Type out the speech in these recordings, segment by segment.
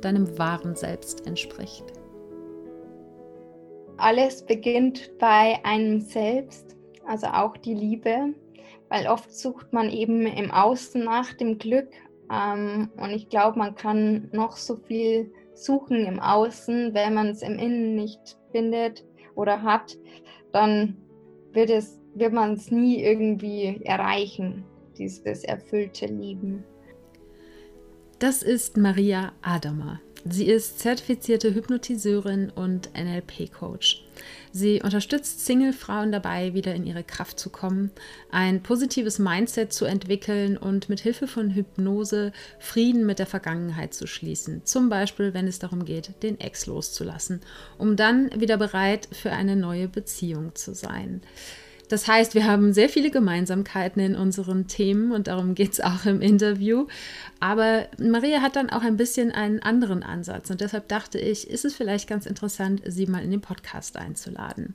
deinem wahren Selbst entspricht. Alles beginnt bei einem selbst, also auch die Liebe, weil oft sucht man eben im Außen nach dem Glück ähm, und ich glaube, man kann noch so viel suchen im Außen, wenn man es im Innen nicht findet oder hat, dann wird, wird man es nie irgendwie erreichen, dieses erfüllte Lieben. Das ist Maria Adamer. Sie ist zertifizierte Hypnotiseurin und NLP-Coach. Sie unterstützt Single-Frauen dabei, wieder in ihre Kraft zu kommen, ein positives Mindset zu entwickeln und mit Hilfe von Hypnose Frieden mit der Vergangenheit zu schließen. Zum Beispiel, wenn es darum geht, den Ex loszulassen, um dann wieder bereit für eine neue Beziehung zu sein. Das heißt, wir haben sehr viele Gemeinsamkeiten in unseren Themen und darum geht es auch im Interview. Aber Maria hat dann auch ein bisschen einen anderen Ansatz und deshalb dachte ich, ist es vielleicht ganz interessant, sie mal in den Podcast einzuladen.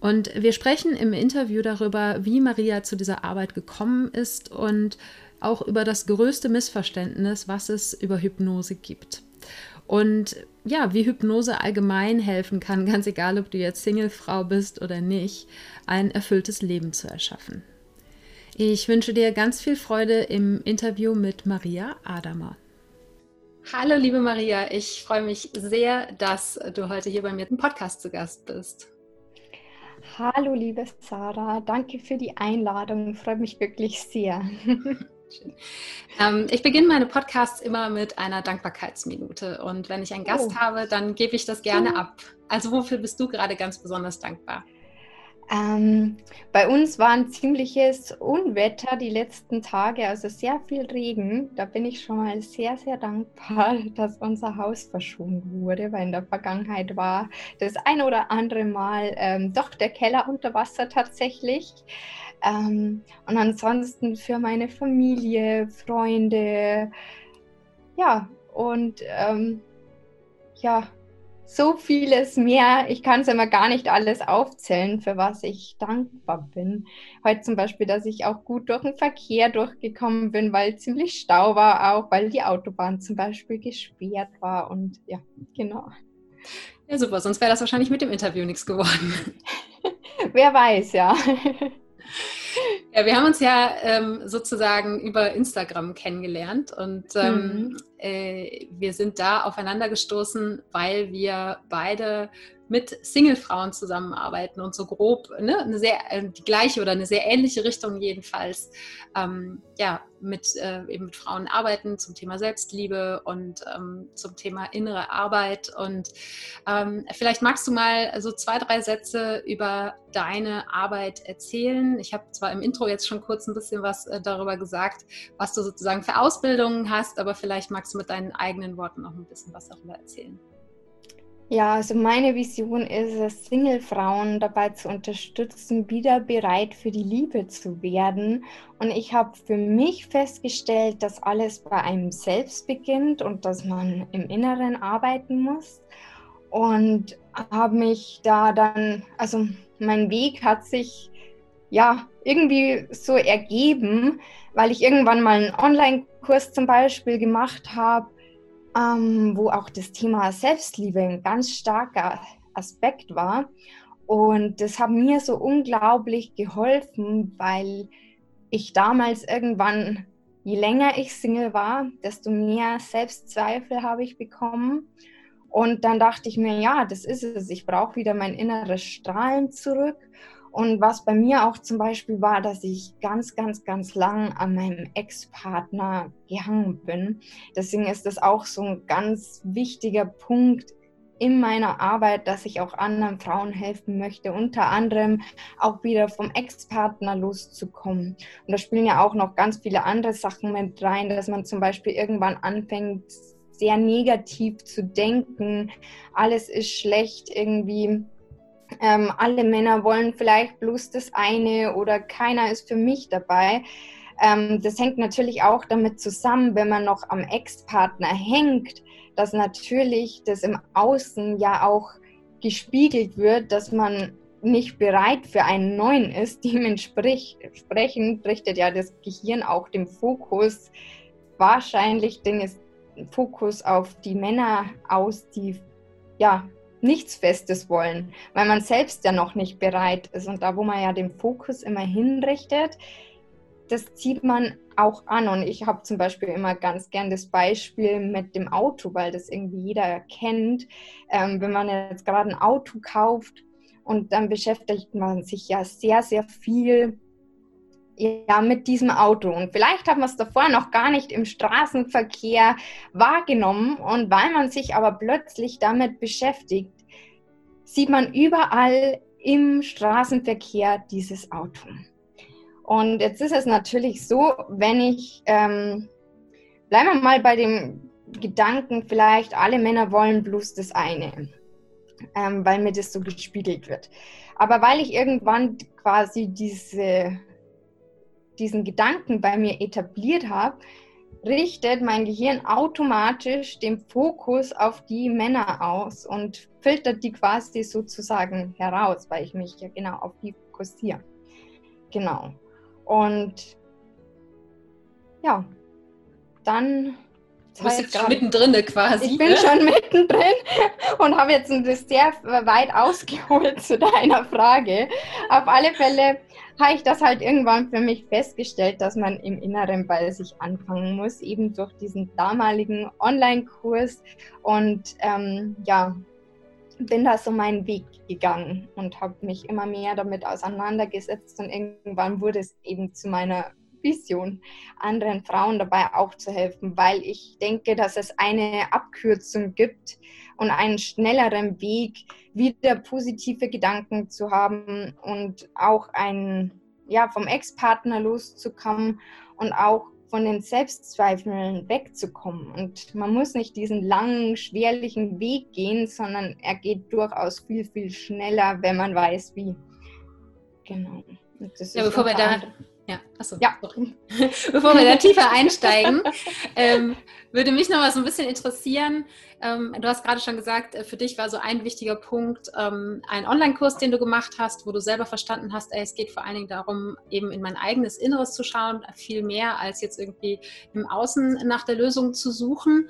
Und wir sprechen im Interview darüber, wie Maria zu dieser Arbeit gekommen ist und auch über das größte Missverständnis, was es über Hypnose gibt. Und ja, wie Hypnose allgemein helfen kann, ganz egal, ob du jetzt Singlefrau bist oder nicht, ein erfülltes Leben zu erschaffen. Ich wünsche dir ganz viel Freude im Interview mit Maria Adamer. Hallo, liebe Maria, ich freue mich sehr, dass du heute hier bei mir im Podcast zu Gast bist. Hallo, liebe Sarah, danke für die Einladung, freue mich wirklich sehr. Ähm, ich beginne meine Podcasts immer mit einer Dankbarkeitsminute. Und wenn ich einen Gast oh. habe, dann gebe ich das gerne oh. ab. Also wofür bist du gerade ganz besonders dankbar? Ähm, bei uns war ein ziemliches Unwetter die letzten Tage, also sehr viel Regen. Da bin ich schon mal sehr, sehr dankbar, dass unser Haus verschont wurde, weil in der Vergangenheit war das ein oder andere Mal ähm, doch der Keller unter Wasser tatsächlich. Ähm, und ansonsten für meine Familie, Freunde, ja, und ähm, ja, so vieles mehr. Ich kann es immer gar nicht alles aufzählen, für was ich dankbar bin. Heute zum Beispiel, dass ich auch gut durch den Verkehr durchgekommen bin, weil ziemlich Stau war, auch weil die Autobahn zum Beispiel gesperrt war. Und ja, genau. Ja, super, sonst wäre das wahrscheinlich mit dem Interview nichts geworden. Wer weiß, ja. Ja, wir haben uns ja ähm, sozusagen über Instagram kennengelernt und ähm, mhm. Äh, wir sind da aufeinander gestoßen, weil wir beide mit Single-Frauen zusammenarbeiten und so grob ne, eine sehr äh, die gleiche oder eine sehr ähnliche Richtung jedenfalls ähm, ja mit äh, eben mit Frauen arbeiten zum Thema Selbstliebe und ähm, zum Thema innere Arbeit und ähm, vielleicht magst du mal so zwei drei Sätze über deine Arbeit erzählen. Ich habe zwar im Intro jetzt schon kurz ein bisschen was äh, darüber gesagt, was du sozusagen für Ausbildungen hast, aber vielleicht magst du mit deinen eigenen Worten noch ein bisschen was darüber erzählen. Ja, also meine Vision ist es, Single-Frauen dabei zu unterstützen, wieder bereit für die Liebe zu werden. Und ich habe für mich festgestellt, dass alles bei einem selbst beginnt und dass man im Inneren arbeiten muss. Und habe mich da dann, also mein Weg hat sich ja irgendwie so ergeben, weil ich irgendwann mal einen Online-Kurs zum Beispiel gemacht habe ähm, wo auch das Thema Selbstliebe ein ganz starker Aspekt war. Und das hat mir so unglaublich geholfen, weil ich damals irgendwann, je länger ich Single war, desto mehr Selbstzweifel habe ich bekommen. Und dann dachte ich mir, ja, das ist es. Ich brauche wieder mein inneres Strahlen zurück. Und was bei mir auch zum Beispiel war, dass ich ganz, ganz, ganz lang an meinem Ex-Partner gehangen bin. Deswegen ist das auch so ein ganz wichtiger Punkt in meiner Arbeit, dass ich auch anderen Frauen helfen möchte, unter anderem auch wieder vom Ex-Partner loszukommen. Und da spielen ja auch noch ganz viele andere Sachen mit rein, dass man zum Beispiel irgendwann anfängt, sehr negativ zu denken, alles ist schlecht irgendwie. Ähm, alle Männer wollen vielleicht bloß das eine oder keiner ist für mich dabei. Ähm, das hängt natürlich auch damit zusammen, wenn man noch am Ex-Partner hängt, dass natürlich das im Außen ja auch gespiegelt wird, dass man nicht bereit für einen neuen ist. Dementsprechend richtet ja das Gehirn auch den Fokus wahrscheinlich den Fokus auf die Männer aus, die ja nichts Festes wollen, weil man selbst ja noch nicht bereit ist. Und da, wo man ja den Fokus immer hinrichtet, das zieht man auch an. Und ich habe zum Beispiel immer ganz gern das Beispiel mit dem Auto, weil das irgendwie jeder kennt. Ähm, wenn man jetzt gerade ein Auto kauft und dann beschäftigt man sich ja sehr, sehr viel ja, mit diesem Auto. Und vielleicht hat man es davor noch gar nicht im Straßenverkehr wahrgenommen. Und weil man sich aber plötzlich damit beschäftigt, sieht man überall im Straßenverkehr dieses Auto. Und jetzt ist es natürlich so, wenn ich, ähm, bleiben wir mal bei dem Gedanken, vielleicht alle Männer wollen bloß das eine, ähm, weil mir das so gespiegelt wird. Aber weil ich irgendwann quasi diese, diesen Gedanken bei mir etabliert habe, richtet mein Gehirn automatisch den Fokus auf die Männer aus und filtert die quasi sozusagen heraus, weil ich mich ja genau auf die fokussiere. Genau. Und ja, dann. Du bist jetzt schon mittendrin quasi. Ich bin ne? schon mittendrin und habe jetzt sehr weit ausgeholt zu deiner Frage. Auf alle Fälle habe ich das halt irgendwann für mich festgestellt, dass man im Inneren bei sich anfangen muss, eben durch diesen damaligen Online-Kurs. Und ähm, ja, bin da so meinen Weg gegangen und habe mich immer mehr damit auseinandergesetzt und irgendwann wurde es eben zu meiner Vision, anderen Frauen dabei auch zu helfen, weil ich denke, dass es eine Abkürzung gibt und einen schnelleren Weg, wieder positive Gedanken zu haben und auch ein, ja, vom Ex-Partner loszukommen und auch von den Selbstzweifeln wegzukommen. Und man muss nicht diesen langen, schwerlichen Weg gehen, sondern er geht durchaus viel, viel schneller, wenn man weiß, wie. Genau. ja, bevor wir da ja, achso. Ja. Bevor wir da tiefer einsteigen, ähm, würde mich noch mal so ein bisschen interessieren. Ähm, du hast gerade schon gesagt, äh, für dich war so ein wichtiger Punkt ähm, ein Online-Kurs, den du gemacht hast, wo du selber verstanden hast, ey, es geht vor allen Dingen darum, eben in mein eigenes Inneres zu schauen, viel mehr als jetzt irgendwie im Außen nach der Lösung zu suchen.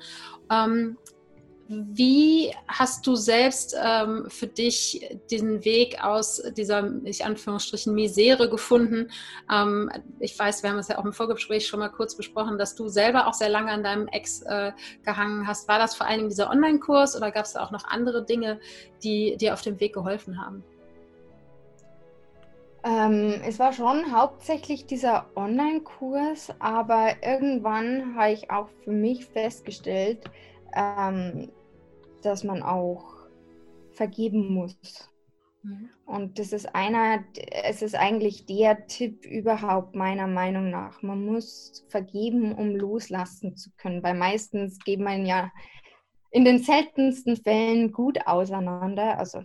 Wie hast du selbst ähm, für dich den Weg aus dieser, ich Anführungsstrichen, Misere gefunden? Ähm, ich weiß, wir haben es ja auch im Vorgespräch schon mal kurz besprochen, dass du selber auch sehr lange an deinem Ex äh, gehangen hast. War das vor Dingen dieser Online-Kurs oder gab es da auch noch andere Dinge, die dir auf dem Weg geholfen haben? Ähm, es war schon hauptsächlich dieser Online-Kurs, aber irgendwann habe ich auch für mich festgestellt, ähm, dass man auch vergeben muss. Mhm. Und das ist einer, es ist eigentlich der Tipp überhaupt meiner Meinung nach. Man muss vergeben, um loslassen zu können, weil meistens geht man ja in den seltensten Fällen gut auseinander. Also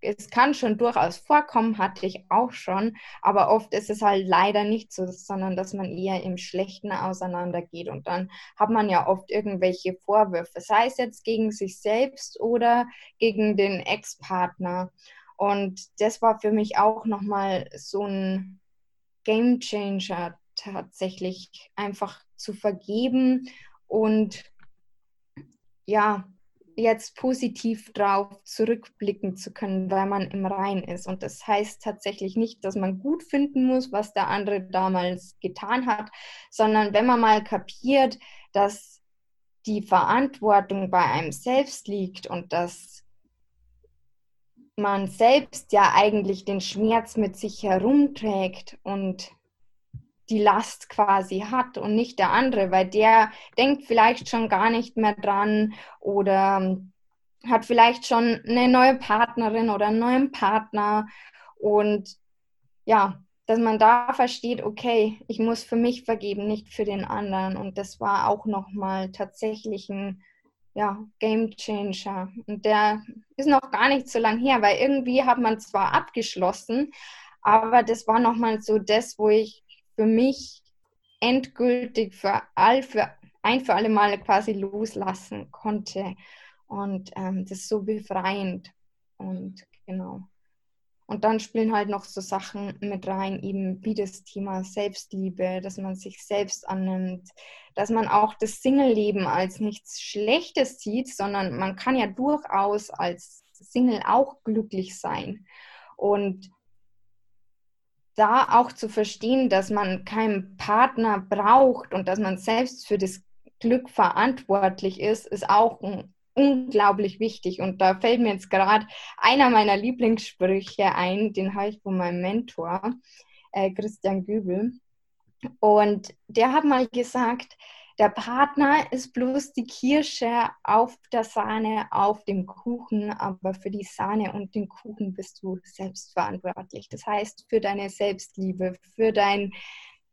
es kann schon durchaus vorkommen, hatte ich auch schon, aber oft ist es halt leider nicht so, sondern dass man eher im Schlechten auseinandergeht und dann hat man ja oft irgendwelche Vorwürfe, sei es jetzt gegen sich selbst oder gegen den Ex-Partner. Und das war für mich auch nochmal so ein Game Changer tatsächlich, einfach zu vergeben und ja, jetzt positiv drauf zurückblicken zu können, weil man im Rein ist. Und das heißt tatsächlich nicht, dass man gut finden muss, was der andere damals getan hat, sondern wenn man mal kapiert, dass die Verantwortung bei einem selbst liegt und dass man selbst ja eigentlich den Schmerz mit sich herumträgt und die Last quasi hat und nicht der andere, weil der denkt vielleicht schon gar nicht mehr dran oder ähm, hat vielleicht schon eine neue Partnerin oder einen neuen Partner und ja, dass man da versteht, okay, ich muss für mich vergeben, nicht für den anderen und das war auch nochmal tatsächlich ein ja, Game Changer. Und der ist noch gar nicht so lang her, weil irgendwie hat man zwar abgeschlossen, aber das war nochmal so das, wo ich für mich endgültig für all, für ein für alle Male quasi loslassen konnte. Und ähm, das ist so befreiend. Und genau. Und dann spielen halt noch so Sachen mit rein, eben wie das Thema Selbstliebe, dass man sich selbst annimmt, dass man auch das Single-Leben als nichts Schlechtes sieht, sondern man kann ja durchaus als Single auch glücklich sein. Und da auch zu verstehen, dass man keinen Partner braucht und dass man selbst für das Glück verantwortlich ist, ist auch unglaublich wichtig. Und da fällt mir jetzt gerade einer meiner Lieblingssprüche ein, den habe ich von meinem Mentor, äh, Christian Gübel. Und der hat mal gesagt, der Partner ist bloß die Kirsche auf der Sahne, auf dem Kuchen, aber für die Sahne und den Kuchen bist du selbst verantwortlich. Das heißt, für deine Selbstliebe, für dein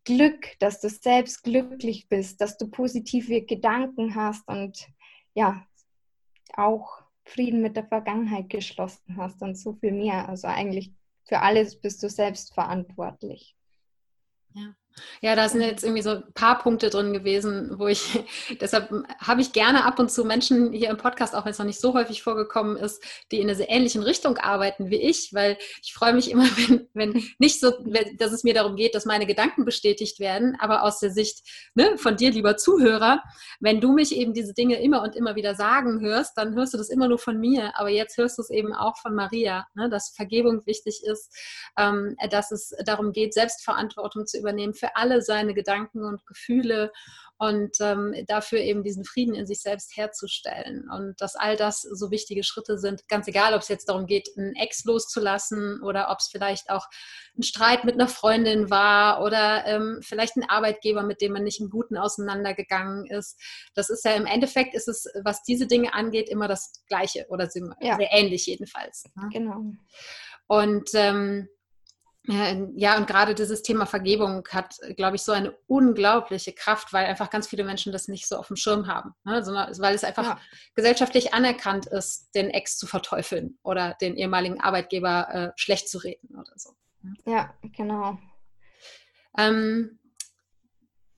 Glück, dass du selbst glücklich bist, dass du positive Gedanken hast und ja, auch Frieden mit der Vergangenheit geschlossen hast und so viel mehr. Also eigentlich für alles bist du selbst verantwortlich. Ja. Ja, da sind jetzt irgendwie so ein paar Punkte drin gewesen, wo ich, deshalb habe ich gerne ab und zu Menschen hier im Podcast, auch wenn es noch nicht so häufig vorgekommen ist, die in einer sehr ähnlichen Richtung arbeiten wie ich, weil ich freue mich immer, wenn, wenn nicht so, dass es mir darum geht, dass meine Gedanken bestätigt werden, aber aus der Sicht ne, von dir, lieber Zuhörer, wenn du mich eben diese Dinge immer und immer wieder sagen hörst, dann hörst du das immer nur von mir, aber jetzt hörst du es eben auch von Maria, ne, dass Vergebung wichtig ist, ähm, dass es darum geht, Selbstverantwortung zu übernehmen für alle seine Gedanken und Gefühle und ähm, dafür eben diesen Frieden in sich selbst herzustellen. Und dass all das so wichtige Schritte sind, ganz egal, ob es jetzt darum geht, einen Ex loszulassen oder ob es vielleicht auch ein Streit mit einer Freundin war oder ähm, vielleicht ein Arbeitgeber, mit dem man nicht im Guten auseinandergegangen ist. Das ist ja im Endeffekt, ist es, was diese Dinge angeht, immer das Gleiche oder sehr ja. ähnlich jedenfalls. Ne? Genau. Und ähm, ja, und gerade dieses Thema Vergebung hat, glaube ich, so eine unglaubliche Kraft, weil einfach ganz viele Menschen das nicht so auf dem Schirm haben. Ne? Also, weil es einfach ja. gesellschaftlich anerkannt ist, den Ex zu verteufeln oder den ehemaligen Arbeitgeber äh, schlecht zu reden oder so. Ne? Ja, genau. Ähm,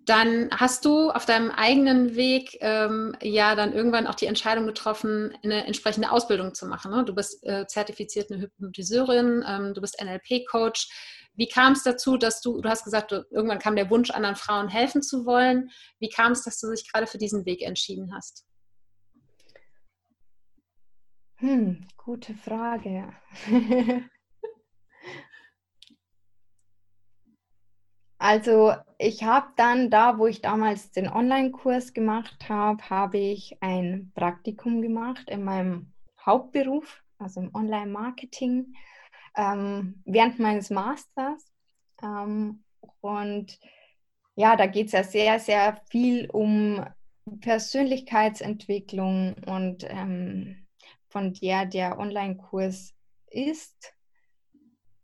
dann hast du auf deinem eigenen Weg ähm, ja dann irgendwann auch die Entscheidung getroffen, eine entsprechende Ausbildung zu machen. Ne? Du bist äh, zertifizierte Hypnotiseurin, ähm, du bist NLP-Coach. Wie kam es dazu, dass du, du hast gesagt, du, irgendwann kam der Wunsch, anderen Frauen helfen zu wollen. Wie kam es, dass du dich gerade für diesen Weg entschieden hast? Hm, gute Frage. Also ich habe dann da, wo ich damals den Online-Kurs gemacht habe, habe ich ein Praktikum gemacht in meinem Hauptberuf, also im Online-Marketing, ähm, während meines Masters. Ähm, und ja, da geht es ja sehr, sehr viel um Persönlichkeitsentwicklung und ähm, von der der Online-Kurs ist.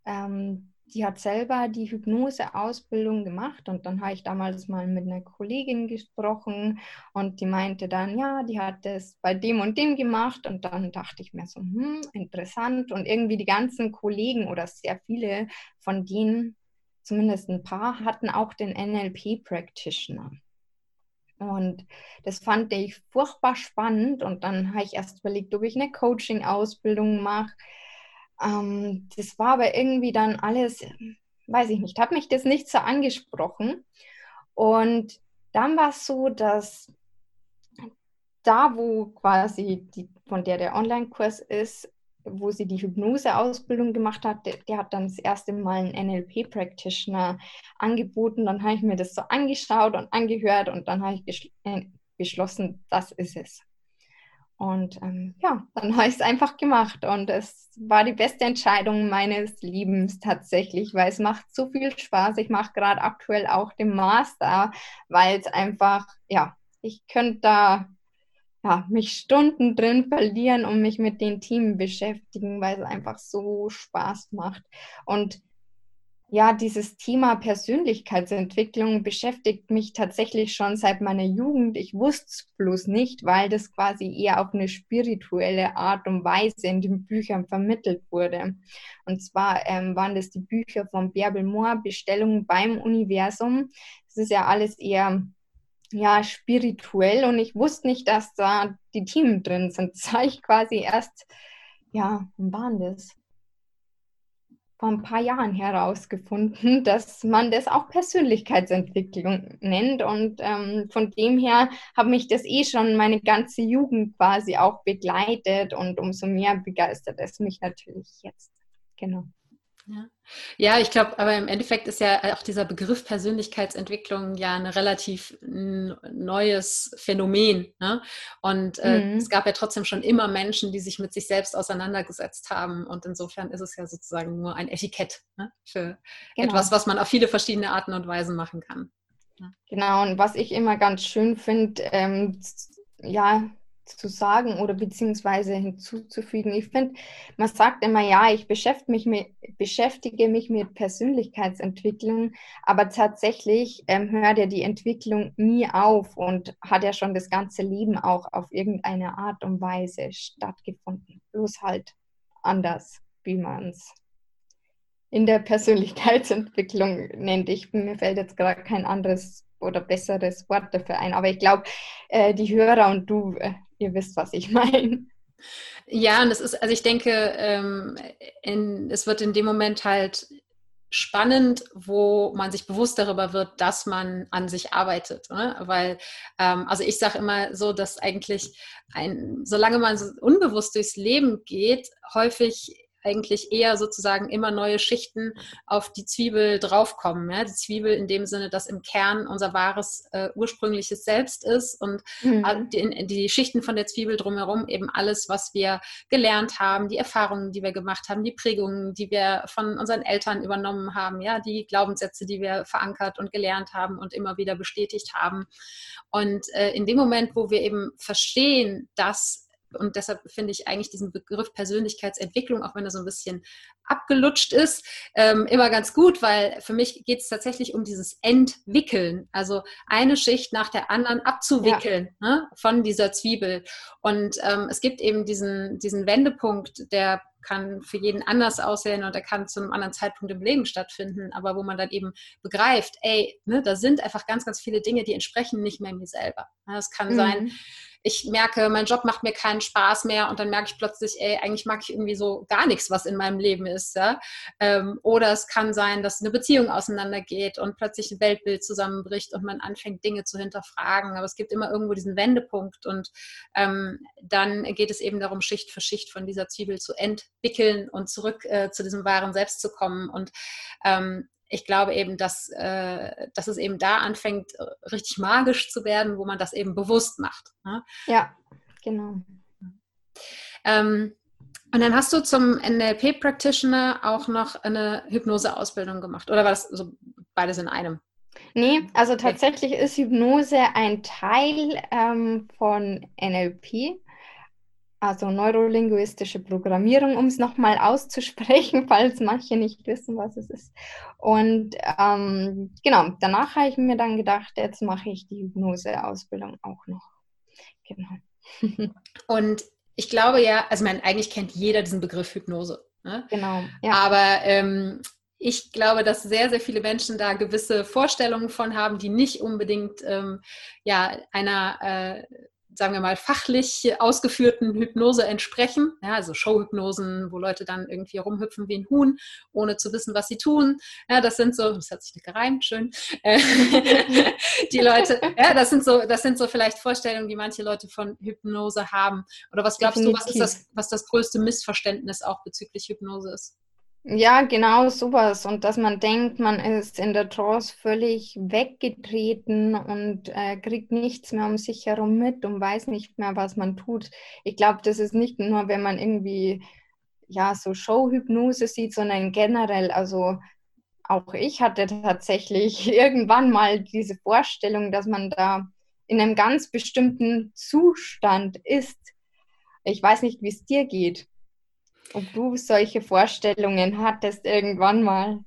Ähm, die hat selber die Hypnose-Ausbildung gemacht und dann habe ich damals mal mit einer Kollegin gesprochen und die meinte dann, ja, die hat das bei dem und dem gemacht und dann dachte ich mir so, hm, interessant und irgendwie die ganzen Kollegen oder sehr viele von denen, zumindest ein paar, hatten auch den NLP-Practitioner. Und das fand ich furchtbar spannend und dann habe ich erst überlegt, ob ich eine Coaching-Ausbildung mache ähm, das war aber irgendwie dann alles, weiß ich nicht, hat mich das nicht so angesprochen. Und dann war es so, dass da, wo quasi die, von der der Online-Kurs ist, wo sie die Hypnose-Ausbildung gemacht hat, der, der, hat dann das erste Mal einen NLP-Practitioner angeboten. Dann habe ich mir das so angeschaut und angehört und dann habe ich äh, beschlossen, das ist es. Und ähm, ja, dann habe ich es einfach gemacht und es war die beste Entscheidung meines Lebens tatsächlich, weil es macht so viel Spaß. Ich mache gerade aktuell auch den Master, weil es einfach, ja, ich könnte da ja, mich Stunden drin verlieren und mich mit den Themen beschäftigen, weil es einfach so Spaß macht. Und ja, dieses Thema Persönlichkeitsentwicklung beschäftigt mich tatsächlich schon seit meiner Jugend. Ich wusste es bloß nicht, weil das quasi eher auf eine spirituelle Art und Weise in den Büchern vermittelt wurde. Und zwar ähm, waren das die Bücher von Bärbel Mohr, Bestellungen beim Universum. Das ist ja alles eher ja, spirituell und ich wusste nicht, dass da die Themen drin sind. Das ich quasi erst, ja, wann waren das? Vor ein paar Jahren herausgefunden, dass man das auch Persönlichkeitsentwicklung nennt. Und ähm, von dem her hat mich das eh schon meine ganze Jugend quasi auch begleitet und umso mehr begeistert es mich natürlich jetzt. Genau. Ja, ja ich glaube, aber im Endeffekt ist ja auch dieser Begriff Persönlichkeitsentwicklung ja ein relativ neues Phänomen. Ne? Und äh, mhm. es gab ja trotzdem schon immer Menschen, die sich mit sich selbst auseinandergesetzt haben. Und insofern ist es ja sozusagen nur ein Etikett ne? für genau. etwas, was man auf viele verschiedene Arten und Weisen machen kann. Ja. Genau, und was ich immer ganz schön finde, ähm, ja, zu sagen oder beziehungsweise hinzuzufügen. Ich finde, man sagt immer, ja, ich beschäftige mich mit, beschäftige mich mit Persönlichkeitsentwicklung, aber tatsächlich ähm, hört ja die Entwicklung nie auf und hat ja schon das ganze Leben auch auf irgendeine Art und Weise stattgefunden. Bloß halt anders, wie man es in der Persönlichkeitsentwicklung nennt. Ich, mir fällt jetzt gerade kein anderes oder besseres Wort dafür ein. Aber ich glaube, äh, die Hörer und du äh, ihr wisst, was ich meine. Ja, und es ist, also ich denke, ähm, in, es wird in dem Moment halt spannend, wo man sich bewusst darüber wird, dass man an sich arbeitet. Ne? Weil, ähm, also ich sage immer so, dass eigentlich ein, solange man unbewusst durchs Leben geht, häufig eigentlich eher sozusagen immer neue Schichten auf die Zwiebel draufkommen. Ja? Die Zwiebel in dem Sinne, dass im Kern unser wahres äh, ursprüngliches Selbst ist und mhm. die, die, Schichten von der Zwiebel drumherum eben alles, was wir gelernt haben, die Erfahrungen, die wir gemacht haben, die Prägungen, die wir von unseren Eltern übernommen haben, ja, die Glaubenssätze, die wir verankert und gelernt haben und immer wieder bestätigt haben. Und äh, in dem Moment, wo wir eben verstehen, dass und deshalb finde ich eigentlich diesen Begriff Persönlichkeitsentwicklung, auch wenn er so ein bisschen abgelutscht ist, ähm, immer ganz gut, weil für mich geht es tatsächlich um dieses Entwickeln, also eine Schicht nach der anderen abzuwickeln ja. ne, von dieser Zwiebel. Und ähm, es gibt eben diesen, diesen Wendepunkt, der kann für jeden anders aussehen und er kann zu einem anderen Zeitpunkt im Leben stattfinden, aber wo man dann eben begreift, ey, ne, da sind einfach ganz, ganz viele Dinge, die entsprechen nicht mehr mir selber. Es kann mhm. sein, ich merke, mein Job macht mir keinen Spaß mehr und dann merke ich plötzlich, ey, eigentlich mag ich irgendwie so gar nichts, was in meinem Leben ist. Ja? Ähm, oder es kann sein, dass eine Beziehung auseinandergeht und plötzlich ein Weltbild zusammenbricht und man anfängt, Dinge zu hinterfragen. Aber es gibt immer irgendwo diesen Wendepunkt und ähm, dann geht es eben darum, Schicht für Schicht von dieser Zwiebel zu entwickeln und zurück äh, zu diesem wahren Selbst zu kommen. Und ähm, ich glaube eben, dass, äh, dass es eben da anfängt, äh, richtig magisch zu werden, wo man das eben bewusst macht. Ne? Ja, genau. Ähm, und dann hast du zum NLP-Practitioner auch noch eine Hypnose-Ausbildung gemacht. Oder war das so beides in einem? Nee, also tatsächlich ist Hypnose ein Teil ähm, von NLP also neurolinguistische Programmierung, um es nochmal auszusprechen, falls manche nicht wissen, was es ist. Und ähm, genau, danach habe ich mir dann gedacht, jetzt mache ich die Hypnose-Ausbildung auch noch. Genau. Und ich glaube ja, also man eigentlich kennt jeder diesen Begriff Hypnose. Ne? Genau. Ja. Aber ähm, ich glaube, dass sehr, sehr viele Menschen da gewisse Vorstellungen von haben, die nicht unbedingt ähm, ja, einer äh, sagen wir mal, fachlich ausgeführten Hypnose entsprechen. Ja, also Showhypnosen, wo Leute dann irgendwie rumhüpfen wie ein Huhn, ohne zu wissen, was sie tun. Ja, das sind so, das hat sich nicht gereimt, schön. Äh, die Leute, ja, das sind so, das sind so vielleicht Vorstellungen, die manche Leute von Hypnose haben. Oder was glaubst Definitiv. du, was ist das, was das größte Missverständnis auch bezüglich Hypnose ist? Ja, genau sowas. Und dass man denkt, man ist in der Trance völlig weggetreten und äh, kriegt nichts mehr um sich herum mit und weiß nicht mehr, was man tut. Ich glaube, das ist nicht nur, wenn man irgendwie ja so Showhypnose sieht, sondern generell. Also auch ich hatte tatsächlich irgendwann mal diese Vorstellung, dass man da in einem ganz bestimmten Zustand ist. Ich weiß nicht, wie es dir geht ob du solche Vorstellungen hattest irgendwann mal.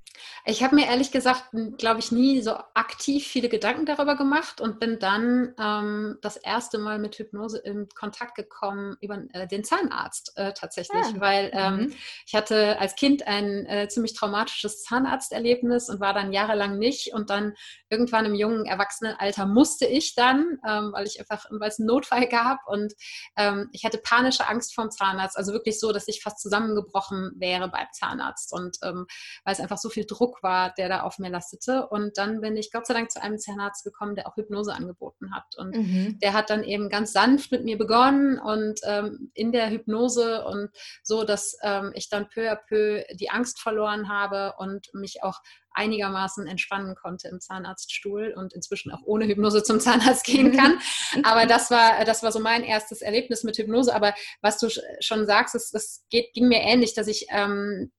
Ich habe mir ehrlich gesagt, glaube ich, nie so aktiv viele Gedanken darüber gemacht und bin dann ähm, das erste Mal mit Hypnose in Kontakt gekommen über äh, den Zahnarzt äh, tatsächlich, ah. weil ähm, mhm. ich hatte als Kind ein äh, ziemlich traumatisches Zahnarzterlebnis und war dann jahrelang nicht und dann irgendwann im jungen Erwachsenenalter musste ich dann, ähm, weil ich einfach, weil es einen Notfall gab und ähm, ich hatte panische Angst vorm Zahnarzt, also wirklich so, dass ich fast zusammengebrochen wäre beim Zahnarzt und ähm, weil es einfach so viel Druck war, der da auf mir lastete. Und dann bin ich Gott sei Dank zu einem Zahnarzt gekommen, der auch Hypnose angeboten hat. Und mhm. der hat dann eben ganz sanft mit mir begonnen und ähm, in der Hypnose und so, dass ähm, ich dann peu à peu die Angst verloren habe und mich auch einigermaßen entspannen konnte im Zahnarztstuhl und inzwischen auch ohne Hypnose zum Zahnarzt gehen kann. Aber das war, das war so mein erstes Erlebnis mit Hypnose. Aber was du schon sagst, das, das geht, ging mir ähnlich, dass ich ähm,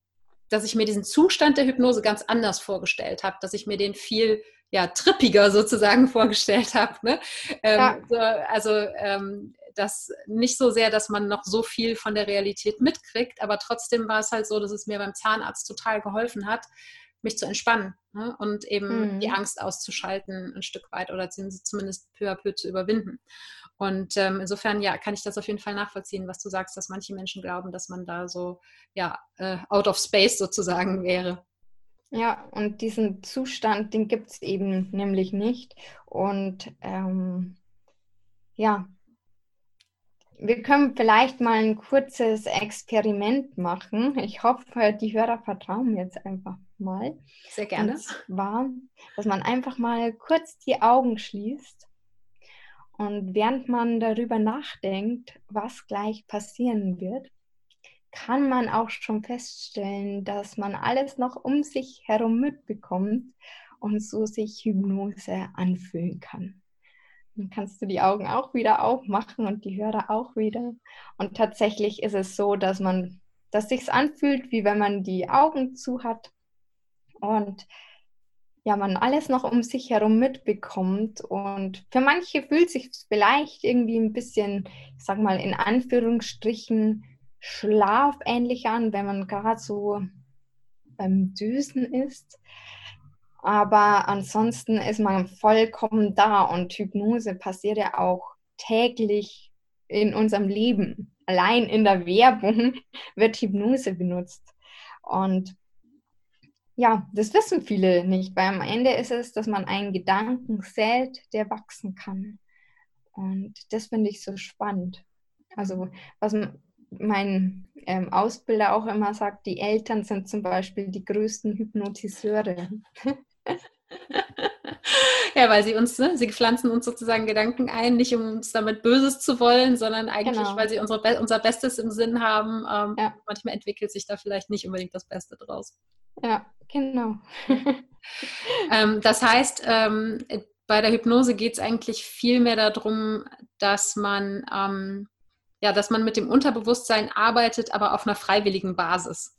dass ich mir diesen Zustand der Hypnose ganz anders vorgestellt habe, dass ich mir den viel ja, trippiger sozusagen vorgestellt habe. Ne? Ähm, ja. so, also ähm, das nicht so sehr, dass man noch so viel von der Realität mitkriegt, aber trotzdem war es halt so, dass es mir beim Zahnarzt total geholfen hat, mich zu entspannen ne? und eben mhm. die Angst auszuschalten ein Stück weit oder zumindest peu à peu zu überwinden. Und ähm, insofern, ja, kann ich das auf jeden Fall nachvollziehen, was du sagst, dass manche Menschen glauben, dass man da so, ja, äh, out of space sozusagen wäre. Ja, und diesen Zustand, den gibt es eben nämlich nicht. Und ähm, ja, wir können vielleicht mal ein kurzes Experiment machen. Ich hoffe, die Hörer vertrauen mir jetzt einfach mal. Sehr gerne. Und zwar, dass man einfach mal kurz die Augen schließt und während man darüber nachdenkt, was gleich passieren wird, kann man auch schon feststellen, dass man alles noch um sich herum mitbekommt und so sich Hypnose anfühlen kann. Dann kannst du die Augen auch wieder aufmachen und die Hörer auch wieder. Und tatsächlich ist es so, dass man, dass sich's anfühlt, wie wenn man die Augen zu hat und ja, man alles noch um sich herum mitbekommt. Und für manche fühlt sich vielleicht irgendwie ein bisschen, ich sag mal, in Anführungsstrichen schlafähnlich an, wenn man gerade so beim Düsen ist. Aber ansonsten ist man vollkommen da und Hypnose passiert ja auch täglich in unserem Leben. Allein in der Werbung wird Hypnose benutzt. Und ja, das wissen viele nicht, weil am Ende ist es, dass man einen Gedanken sät, der wachsen kann. Und das finde ich so spannend. Also, was mein ähm, Ausbilder auch immer sagt, die Eltern sind zum Beispiel die größten Hypnotiseure. ja, weil sie uns, ne, sie pflanzen uns sozusagen Gedanken ein, nicht um uns damit Böses zu wollen, sondern eigentlich, genau. weil sie unsere, unser Bestes im Sinn haben. Ähm, ja. Manchmal entwickelt sich da vielleicht nicht unbedingt das Beste draus. Ja, genau. ähm, das heißt, ähm, bei der Hypnose geht es eigentlich viel mehr darum, dass man, ähm, ja, dass man mit dem Unterbewusstsein arbeitet, aber auf einer freiwilligen Basis.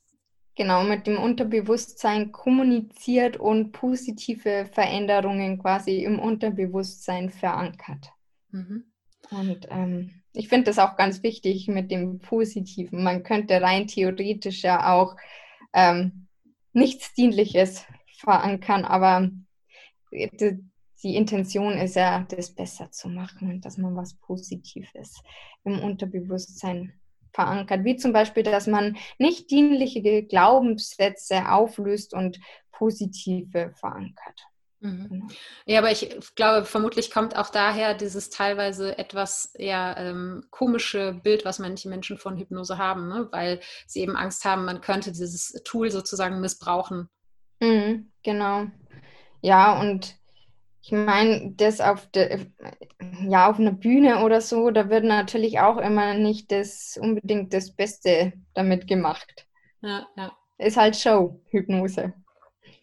Genau, mit dem Unterbewusstsein kommuniziert und positive Veränderungen quasi im Unterbewusstsein verankert. Mhm. Und ähm, ich finde das auch ganz wichtig mit dem Positiven. Man könnte rein theoretisch ja auch ähm, nichts Dienliches verankern, aber die, die Intention ist ja, das besser zu machen und dass man was Positives im Unterbewusstsein verankert, wie zum Beispiel, dass man nicht dienliche Glaubenssätze auflöst und positive verankert. Mhm. Genau. Ja, aber ich glaube, vermutlich kommt auch daher dieses teilweise etwas ja, ähm, komische Bild, was manche Menschen von Hypnose haben, ne? weil sie eben Angst haben, man könnte dieses Tool sozusagen missbrauchen. Mhm, genau. Ja, und ich meine, das auf der, ja, auf einer Bühne oder so, da wird natürlich auch immer nicht das unbedingt das Beste damit gemacht. Ja, ja. Ist halt Show, Hypnose.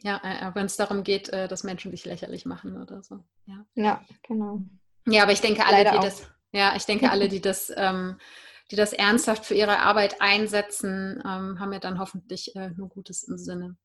Ja, äh, wenn es darum geht, äh, dass Menschen sich lächerlich machen oder so. Ja, ja genau. Ja, aber ich denke, alle, die das, ja, ich denke, alle, die das, ähm, die das ernsthaft für ihre Arbeit einsetzen, ähm, haben ja dann hoffentlich äh, nur Gutes im Sinne.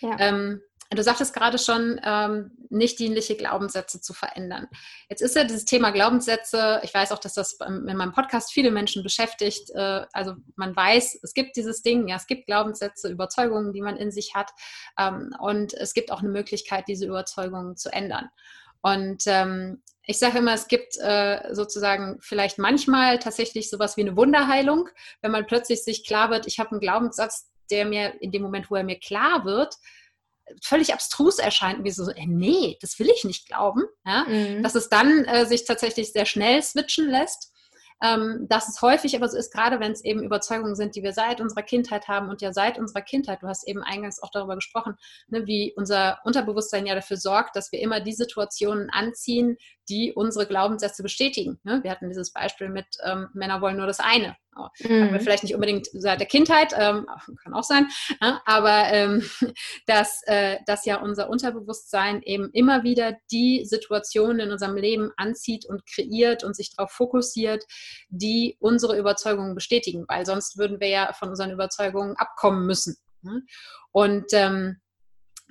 Ja. Ähm, Du sagtest gerade schon, ähm, nicht dienliche Glaubenssätze zu verändern. Jetzt ist ja dieses Thema Glaubenssätze, ich weiß auch, dass das in meinem Podcast viele Menschen beschäftigt. Äh, also man weiß, es gibt dieses Ding, ja, es gibt Glaubenssätze, Überzeugungen, die man in sich hat. Ähm, und es gibt auch eine Möglichkeit, diese Überzeugungen zu ändern. Und ähm, ich sage immer, es gibt äh, sozusagen vielleicht manchmal tatsächlich sowas wie eine Wunderheilung, wenn man plötzlich sich klar wird, ich habe einen Glaubenssatz, der mir in dem Moment, wo er mir klar wird, völlig abstrus erscheint, wie so, äh, nee, das will ich nicht glauben, ja? Mhm. dass es dann äh, sich tatsächlich sehr schnell switchen lässt. Ähm, dass es häufig aber so ist, gerade wenn es eben Überzeugungen sind, die wir seit unserer Kindheit haben und ja seit unserer Kindheit, du hast eben eingangs auch darüber gesprochen, ne, wie unser Unterbewusstsein ja dafür sorgt, dass wir immer die Situationen anziehen, die unsere Glaubenssätze bestätigen. Ne? Wir hatten dieses Beispiel mit ähm, Männer wollen nur das eine. Mhm. Haben wir vielleicht nicht unbedingt seit der Kindheit, ähm, kann auch sein, ja, aber ähm, dass, äh, dass ja unser Unterbewusstsein eben immer wieder die Situationen in unserem Leben anzieht und kreiert und sich darauf fokussiert, die unsere Überzeugungen bestätigen, weil sonst würden wir ja von unseren Überzeugungen abkommen müssen. Ne? Und ähm, äh,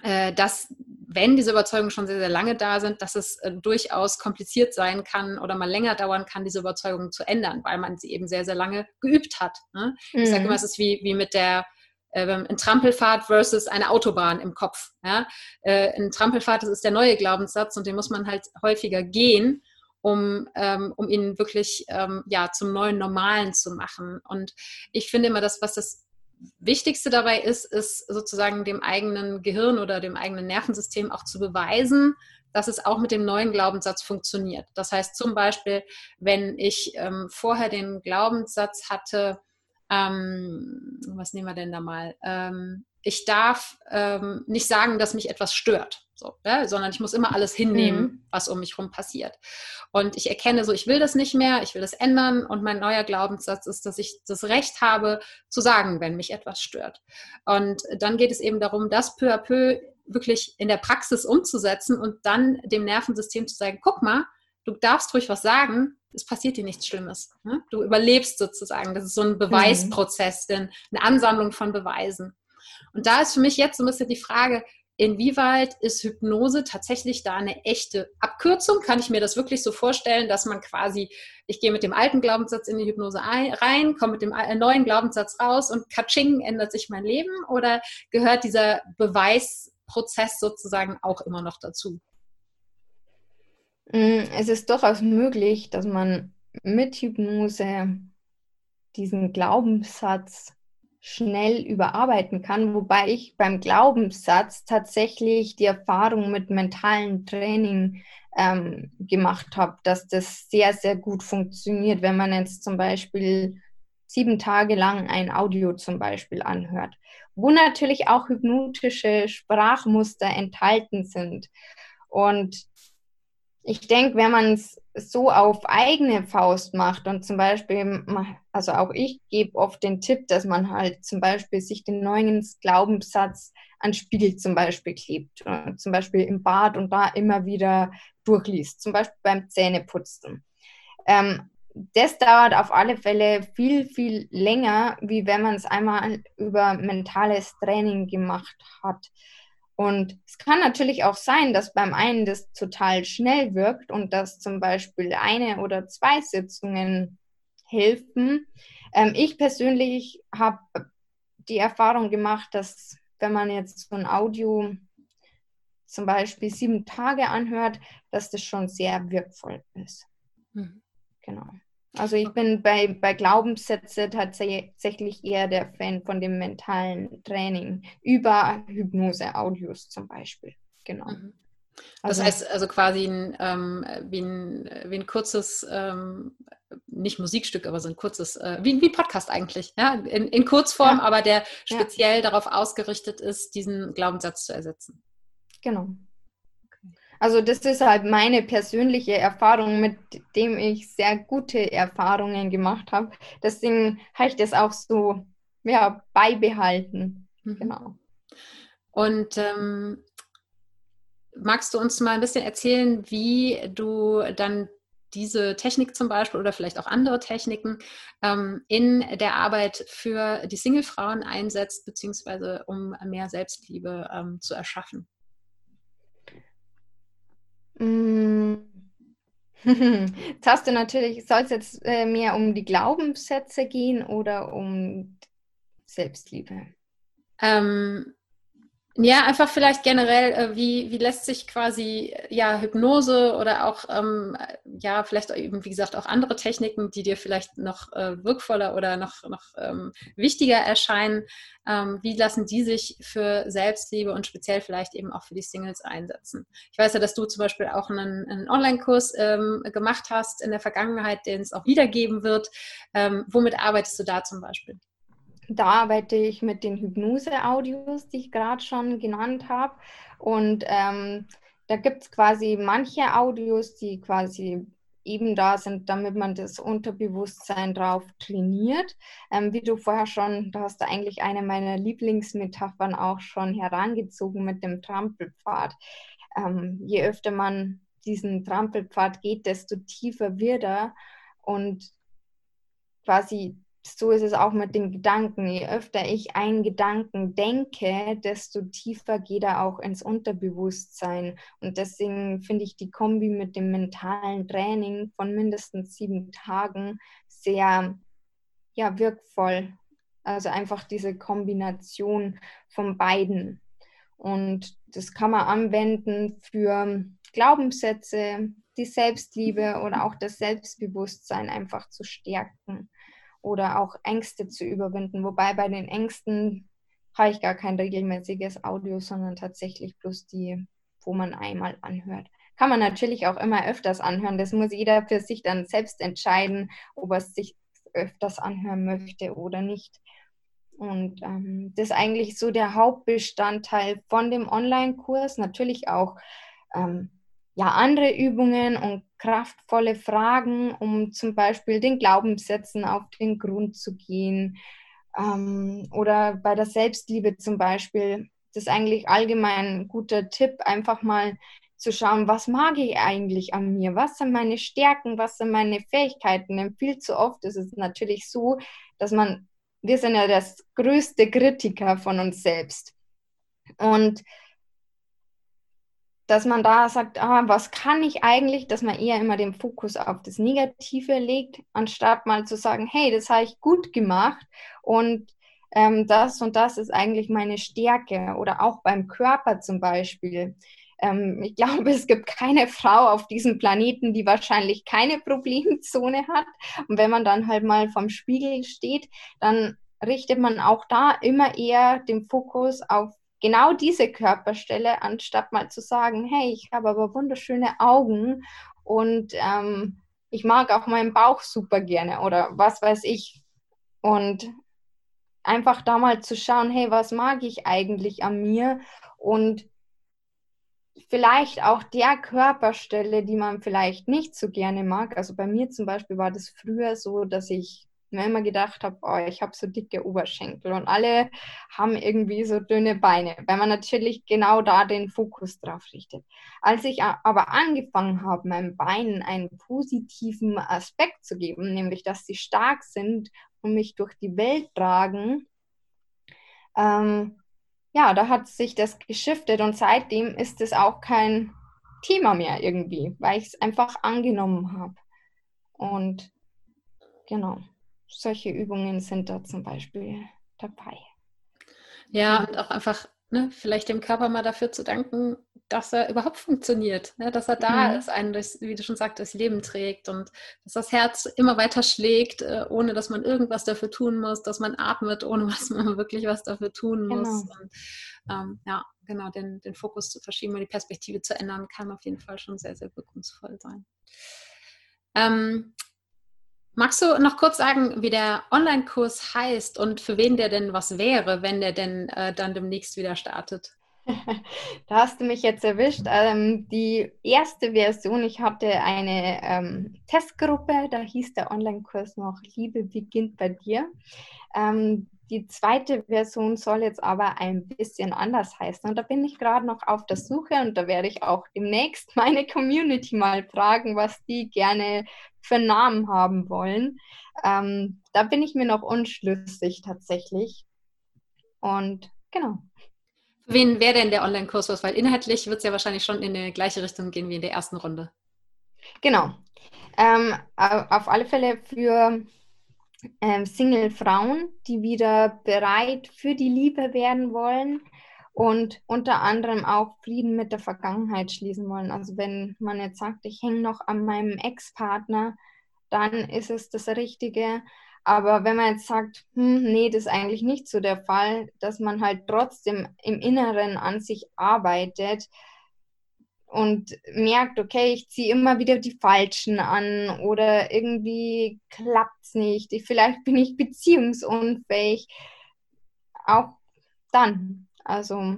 dass, wenn diese Überzeugungen schon sehr, sehr lange da sind, dass es äh, durchaus kompliziert sein kann oder mal länger dauern kann, diese Überzeugungen zu ändern, weil man sie eben sehr, sehr lange geübt hat. Ne? Mhm. Ich sage immer, es ist wie, wie mit der äh, ein Trampelfahrt versus eine Autobahn im Kopf. Ja? Äh, ein Trampelfahrt, das ist der neue Glaubenssatz und den muss man halt häufiger gehen, um, ähm, um ihn wirklich ähm, ja, zum neuen Normalen zu machen. Und ich finde immer, das, was das Wichtigste dabei ist, ist sozusagen dem eigenen Gehirn oder dem eigenen Nervensystem auch zu beweisen, dass es auch mit dem neuen Glaubenssatz funktioniert. Das heißt zum Beispiel, wenn ich ähm, vorher den Glaubenssatz hatte, ähm, was nehmen wir denn da mal? Ähm, ich darf ähm, nicht sagen, dass mich etwas stört, so, ja? sondern ich muss immer alles hinnehmen, mhm. was um mich herum passiert. Und ich erkenne so, ich will das nicht mehr, ich will das ändern und mein neuer Glaubenssatz ist, dass ich das Recht habe zu sagen, wenn mich etwas stört. Und dann geht es eben darum, das peu à peu wirklich in der Praxis umzusetzen und dann dem Nervensystem zu sagen, guck mal, du darfst ruhig was sagen, es passiert dir nichts Schlimmes. Ne? Du überlebst sozusagen. Das ist so ein mhm. Beweisprozess, denn eine Ansammlung von Beweisen. Und da ist für mich jetzt so ein bisschen die Frage, inwieweit ist Hypnose tatsächlich da eine echte Abkürzung? Kann ich mir das wirklich so vorstellen, dass man quasi, ich gehe mit dem alten Glaubenssatz in die Hypnose ein, rein, komme mit dem neuen Glaubenssatz raus und katsching ändert sich mein Leben? Oder gehört dieser Beweisprozess sozusagen auch immer noch dazu? Mm, es ist durchaus möglich, dass man mit Hypnose diesen Glaubenssatz schnell überarbeiten kann, wobei ich beim Glaubenssatz tatsächlich die Erfahrung mit mentalem Training ähm, gemacht habe, dass das sehr, sehr gut funktioniert, wenn man jetzt zum Beispiel sieben Tage lang ein Audio zum Beispiel anhört, wo natürlich auch hypnotische Sprachmuster enthalten sind. Und ich denke, wenn man es so auf eigene Faust macht und zum Beispiel, also auch ich gebe oft den Tipp, dass man halt zum Beispiel sich den neuen Glaubenssatz an Spiegel zum Beispiel klebt, zum Beispiel im Bad und da immer wieder durchliest, zum Beispiel beim Zähneputzen. Ähm, das dauert auf alle Fälle viel, viel länger, wie wenn man es einmal über mentales Training gemacht hat. Und es kann natürlich auch sein, dass beim einen das total schnell wirkt und dass zum Beispiel eine oder zwei Sitzungen helfen. Ähm, ich persönlich habe die Erfahrung gemacht, dass wenn man jetzt so ein Audio zum Beispiel sieben Tage anhört, dass das schon sehr wirkvoll ist. Mhm. Genau. Also ich bin bei, bei Glaubenssätze tatsächlich eher der Fan von dem mentalen Training über Hypnose-Audios zum Beispiel. Genau. Mhm. Das also, heißt also quasi ein, ähm, wie, ein, wie ein kurzes, ähm, nicht Musikstück, aber so ein kurzes, äh, wie, wie Podcast eigentlich, ja? in, in Kurzform, ja. aber der speziell ja. darauf ausgerichtet ist, diesen Glaubenssatz zu ersetzen. Genau. Also das ist halt meine persönliche Erfahrung, mit dem ich sehr gute Erfahrungen gemacht habe. Deswegen habe ich das auch so ja, beibehalten. Mhm. Genau. Und ähm, magst du uns mal ein bisschen erzählen, wie du dann diese Technik zum Beispiel oder vielleicht auch andere Techniken ähm, in der Arbeit für die Single-Frauen einsetzt, beziehungsweise um mehr Selbstliebe ähm, zu erschaffen? Mm. Jetzt hast du natürlich, soll es jetzt äh, mehr um die Glaubenssätze gehen oder um Selbstliebe? Ähm, ja, einfach vielleicht generell, äh, wie, wie lässt sich quasi ja Hypnose oder auch ähm, ja vielleicht eben wie gesagt auch andere Techniken, die dir vielleicht noch äh, wirkvoller oder noch noch ähm, wichtiger erscheinen, ähm, wie lassen die sich für Selbstliebe und speziell vielleicht eben auch für die Singles einsetzen? Ich weiß ja, dass du zum Beispiel auch einen, einen Online-Kurs ähm, gemacht hast in der Vergangenheit, den es auch wiedergeben wird. Ähm, womit arbeitest du da zum Beispiel? Da arbeite ich mit den Hypnose-Audios, die ich gerade schon genannt habe. Und ähm, da gibt es quasi manche Audios, die quasi eben da sind, damit man das Unterbewusstsein drauf trainiert. Ähm, wie du vorher schon, da hast du eigentlich eine meiner Lieblingsmetaphern auch schon herangezogen mit dem Trampelpfad. Ähm, je öfter man diesen Trampelpfad geht, desto tiefer wird er und quasi so ist es auch mit den Gedanken. Je öfter ich einen Gedanken denke, desto tiefer geht er auch ins Unterbewusstsein. Und deswegen finde ich die Kombi mit dem mentalen Training von mindestens sieben Tagen sehr ja, wirkvoll. Also einfach diese Kombination von beiden. Und das kann man anwenden für Glaubenssätze, die Selbstliebe oder auch das Selbstbewusstsein einfach zu stärken oder auch Ängste zu überwinden. Wobei bei den Ängsten habe ich gar kein regelmäßiges Audio, sondern tatsächlich bloß die, wo man einmal anhört. Kann man natürlich auch immer öfters anhören. Das muss jeder für sich dann selbst entscheiden, ob er sich öfters anhören möchte oder nicht. Und ähm, das ist eigentlich so der Hauptbestandteil von dem Online-Kurs. Natürlich auch ähm, ja, andere Übungen und kraftvolle Fragen, um zum Beispiel den Glaubenssätzen auf den Grund zu gehen. Ähm, oder bei der Selbstliebe zum Beispiel. Das ist eigentlich allgemein ein guter Tipp, einfach mal zu schauen, was mag ich eigentlich an mir? Was sind meine Stärken? Was sind meine Fähigkeiten? Denn viel zu oft ist es natürlich so, dass man, wir sind ja das größte Kritiker von uns selbst. Und dass man da sagt, ah, was kann ich eigentlich, dass man eher immer den Fokus auf das Negative legt, anstatt mal zu sagen, hey, das habe ich gut gemacht und ähm, das und das ist eigentlich meine Stärke oder auch beim Körper zum Beispiel. Ähm, ich glaube, es gibt keine Frau auf diesem Planeten, die wahrscheinlich keine Problemzone hat. Und wenn man dann halt mal vom Spiegel steht, dann richtet man auch da immer eher den Fokus auf genau diese Körperstelle, anstatt mal zu sagen, hey, ich habe aber wunderschöne Augen und ähm, ich mag auch meinen Bauch super gerne oder was weiß ich. Und einfach da mal zu schauen, hey, was mag ich eigentlich an mir und vielleicht auch der Körperstelle, die man vielleicht nicht so gerne mag. Also bei mir zum Beispiel war das früher so, dass ich mir immer gedacht habe, oh, ich habe so dicke Oberschenkel und alle haben irgendwie so dünne Beine, weil man natürlich genau da den Fokus drauf richtet. Als ich aber angefangen habe, meinen Beinen einen positiven Aspekt zu geben, nämlich dass sie stark sind und mich durch die Welt tragen, ähm, ja, da hat sich das geschiftet und seitdem ist es auch kein Thema mehr irgendwie, weil ich es einfach angenommen habe. Und genau solche Übungen sind da zum Beispiel dabei. Ja, und auch einfach ne, vielleicht dem Körper mal dafür zu danken, dass er überhaupt funktioniert, ne, dass er da mhm. ist, einen, durch, wie du schon sagst, das Leben trägt und dass das Herz immer weiter schlägt, äh, ohne dass man irgendwas dafür tun muss, dass man atmet, ohne dass man wirklich was dafür tun muss. Genau. Und, ähm, ja, genau, den, den Fokus zu verschieben und die Perspektive zu ändern, kann auf jeden Fall schon sehr, sehr wirkungsvoll sein. Ähm, Magst du noch kurz sagen, wie der Online-Kurs heißt und für wen der denn was wäre, wenn der denn äh, dann demnächst wieder startet? Da hast du mich jetzt erwischt. Ähm, die erste Version, ich hatte eine ähm, Testgruppe, da hieß der Online-Kurs noch Liebe beginnt bei dir. Ähm, die zweite Version soll jetzt aber ein bisschen anders heißen. Und da bin ich gerade noch auf der Suche und da werde ich auch demnächst meine Community mal fragen, was die gerne für Namen haben wollen. Ähm, da bin ich mir noch unschlüssig tatsächlich. Und genau. wen wäre denn der Online-Kurs was? Weil inhaltlich wird es ja wahrscheinlich schon in die gleiche Richtung gehen wie in der ersten Runde. Genau. Ähm, auf alle Fälle für ähm, Single-Frauen, die wieder bereit für die Liebe werden wollen und unter anderem auch Frieden mit der Vergangenheit schließen wollen. Also wenn man jetzt sagt, ich hänge noch an meinem Ex-Partner, dann ist es das Richtige. Aber wenn man jetzt sagt, hm, nee, das ist eigentlich nicht so der Fall, dass man halt trotzdem im Inneren an sich arbeitet und merkt, okay, ich ziehe immer wieder die Falschen an oder irgendwie klappt es nicht, vielleicht bin ich beziehungsunfähig, auch dann. Also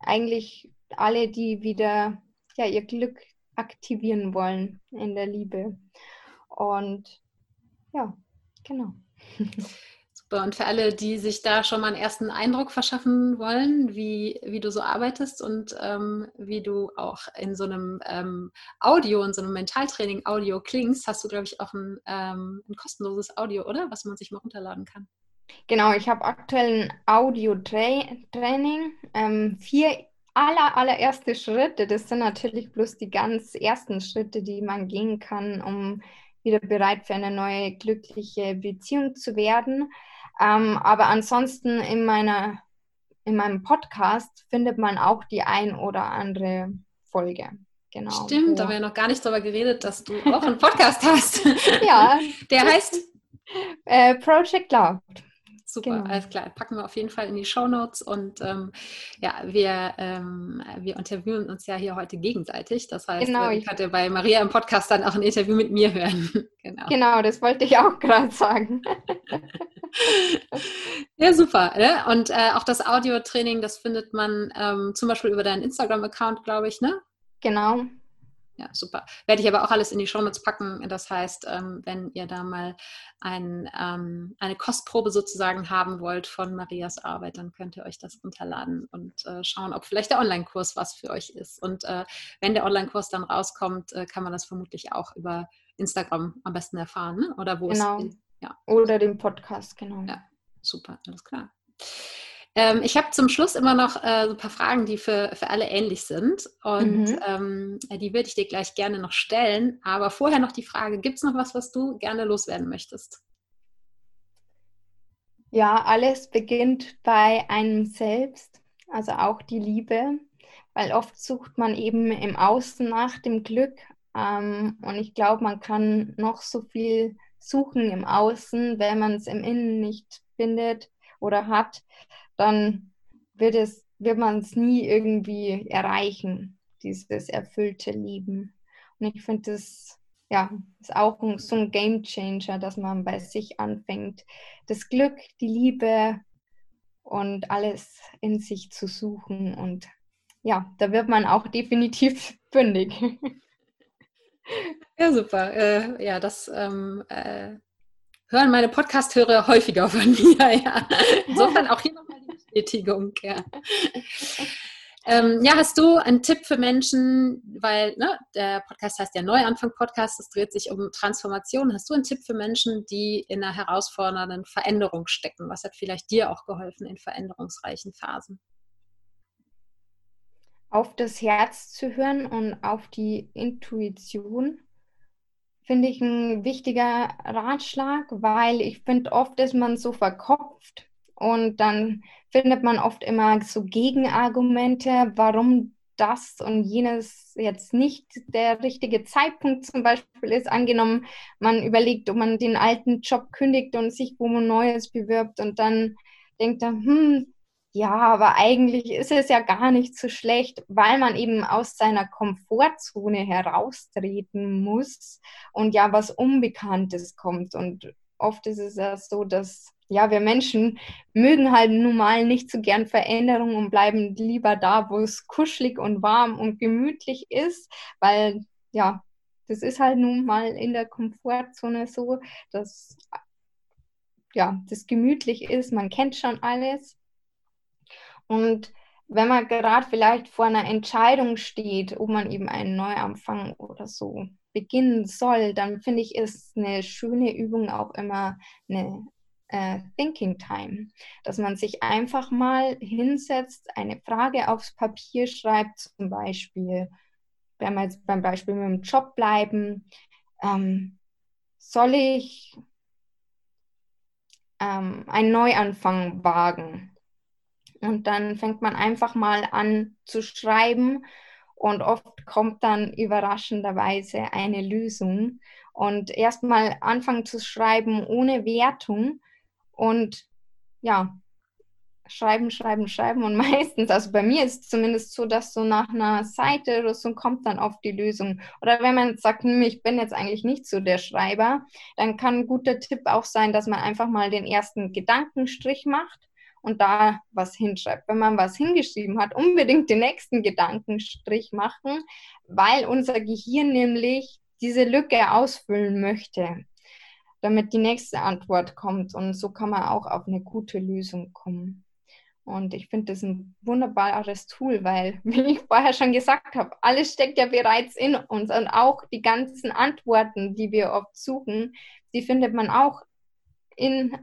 eigentlich alle, die wieder ja, ihr Glück aktivieren wollen in der Liebe. Und ja, genau. Super. Und für alle, die sich da schon mal einen ersten Eindruck verschaffen wollen, wie, wie du so arbeitest und ähm, wie du auch in so einem ähm, Audio, in so einem Mentaltraining-Audio klingst, hast du, glaube ich, auch ein, ähm, ein kostenloses Audio, oder? Was man sich mal runterladen kann. Genau, ich habe aktuell ein Audio-Training. Ähm, vier aller, allererste Schritte, das sind natürlich bloß die ganz ersten Schritte, die man gehen kann, um wieder bereit für eine neue glückliche Beziehung zu werden. Ähm, aber ansonsten in meiner in meinem Podcast findet man auch die ein oder andere Folge. Genau. Stimmt, da haben wir ja noch gar nicht darüber geredet, dass du auch einen Podcast hast. ja. Der heißt äh, Project Love. Super, genau. alles klar. Packen wir auf jeden Fall in die Show Notes und ähm, ja, wir, ähm, wir interviewen uns ja hier heute gegenseitig. Das heißt, genau, ich hatte bei Maria im Podcast dann auch ein Interview mit mir hören. genau. genau, das wollte ich auch gerade sagen. ja, super. Ne? Und äh, auch das Audio-Training, das findet man ähm, zum Beispiel über deinen Instagram-Account, glaube ich, ne? Genau, ja, super. Werde ich aber auch alles in die Shownotes packen. Das heißt, ähm, wenn ihr da mal ein, ähm, eine Kostprobe sozusagen haben wollt von Marias Arbeit, dann könnt ihr euch das runterladen und äh, schauen, ob vielleicht der Online-Kurs was für euch ist. Und äh, wenn der Online-Kurs dann rauskommt, äh, kann man das vermutlich auch über Instagram am besten erfahren, ne? oder wo genau. es ja. Oder den Podcast, genau. Ja, super, alles klar. Ähm, ich habe zum Schluss immer noch äh, so ein paar Fragen, die für, für alle ähnlich sind. Und mhm. ähm, die würde ich dir gleich gerne noch stellen. Aber vorher noch die Frage, gibt es noch was, was du gerne loswerden möchtest? Ja, alles beginnt bei einem selbst, also auch die Liebe, weil oft sucht man eben im Außen nach dem Glück. Ähm, und ich glaube, man kann noch so viel suchen im Außen, wenn man es im Innen nicht findet oder hat, dann wird, es, wird man es nie irgendwie erreichen, dieses erfüllte Leben. Und ich finde das ja, ist auch ein, so ein Game Changer, dass man bei sich anfängt, das Glück, die Liebe und alles in sich zu suchen. Und ja, da wird man auch definitiv fündig. Ja, super. Äh, ja, das ähm, äh, hören meine Podcast-Hörer häufiger von mir. Ja. Insofern auch hier nochmal die Bestätigung. Ja. Ähm, ja, hast du einen Tipp für Menschen, weil ne, der Podcast heißt ja Neuanfang-Podcast, es dreht sich um Transformation. Hast du einen Tipp für Menschen, die in einer herausfordernden Veränderung stecken? Was hat vielleicht dir auch geholfen in veränderungsreichen Phasen? Auf das Herz zu hören und auf die Intuition finde ich ein wichtiger Ratschlag, weil ich finde, oft ist man so verkopft und dann findet man oft immer so Gegenargumente, warum das und jenes jetzt nicht der richtige Zeitpunkt zum Beispiel ist. Angenommen, man überlegt, ob man den alten Job kündigt und sich wo man Neues bewirbt und dann denkt er, hm, ja, aber eigentlich ist es ja gar nicht so schlecht, weil man eben aus seiner Komfortzone heraustreten muss und ja was Unbekanntes kommt. Und oft ist es ja so, dass ja, wir Menschen mögen halt nun mal nicht so gern Veränderungen und bleiben lieber da, wo es kuschelig und warm und gemütlich ist, weil ja, das ist halt nun mal in der Komfortzone so, dass ja, das gemütlich ist, man kennt schon alles und wenn man gerade vielleicht vor einer Entscheidung steht, ob man eben einen Neuanfang oder so beginnen soll, dann finde ich, ist eine schöne Übung auch immer eine äh, Thinking Time, dass man sich einfach mal hinsetzt, eine Frage aufs Papier schreibt, zum Beispiel, wenn wir jetzt beim Beispiel mit dem Job bleiben, ähm, soll ich ähm, einen Neuanfang wagen? Und dann fängt man einfach mal an zu schreiben und oft kommt dann überraschenderweise eine Lösung. Und erstmal anfangen zu schreiben ohne Wertung und ja, schreiben, schreiben, schreiben. Und meistens, also bei mir ist es zumindest so, dass so nach einer Seite oder so kommt dann oft die Lösung. Oder wenn man sagt, hm, ich bin jetzt eigentlich nicht so der Schreiber, dann kann ein guter Tipp auch sein, dass man einfach mal den ersten Gedankenstrich macht und da was hinschreibt. Wenn man was hingeschrieben hat, unbedingt den nächsten Gedankenstrich machen, weil unser Gehirn nämlich diese Lücke ausfüllen möchte, damit die nächste Antwort kommt. Und so kann man auch auf eine gute Lösung kommen. Und ich finde das ein wunderbares Tool, weil, wie ich vorher schon gesagt habe, alles steckt ja bereits in uns und auch die ganzen Antworten, die wir oft suchen, die findet man auch in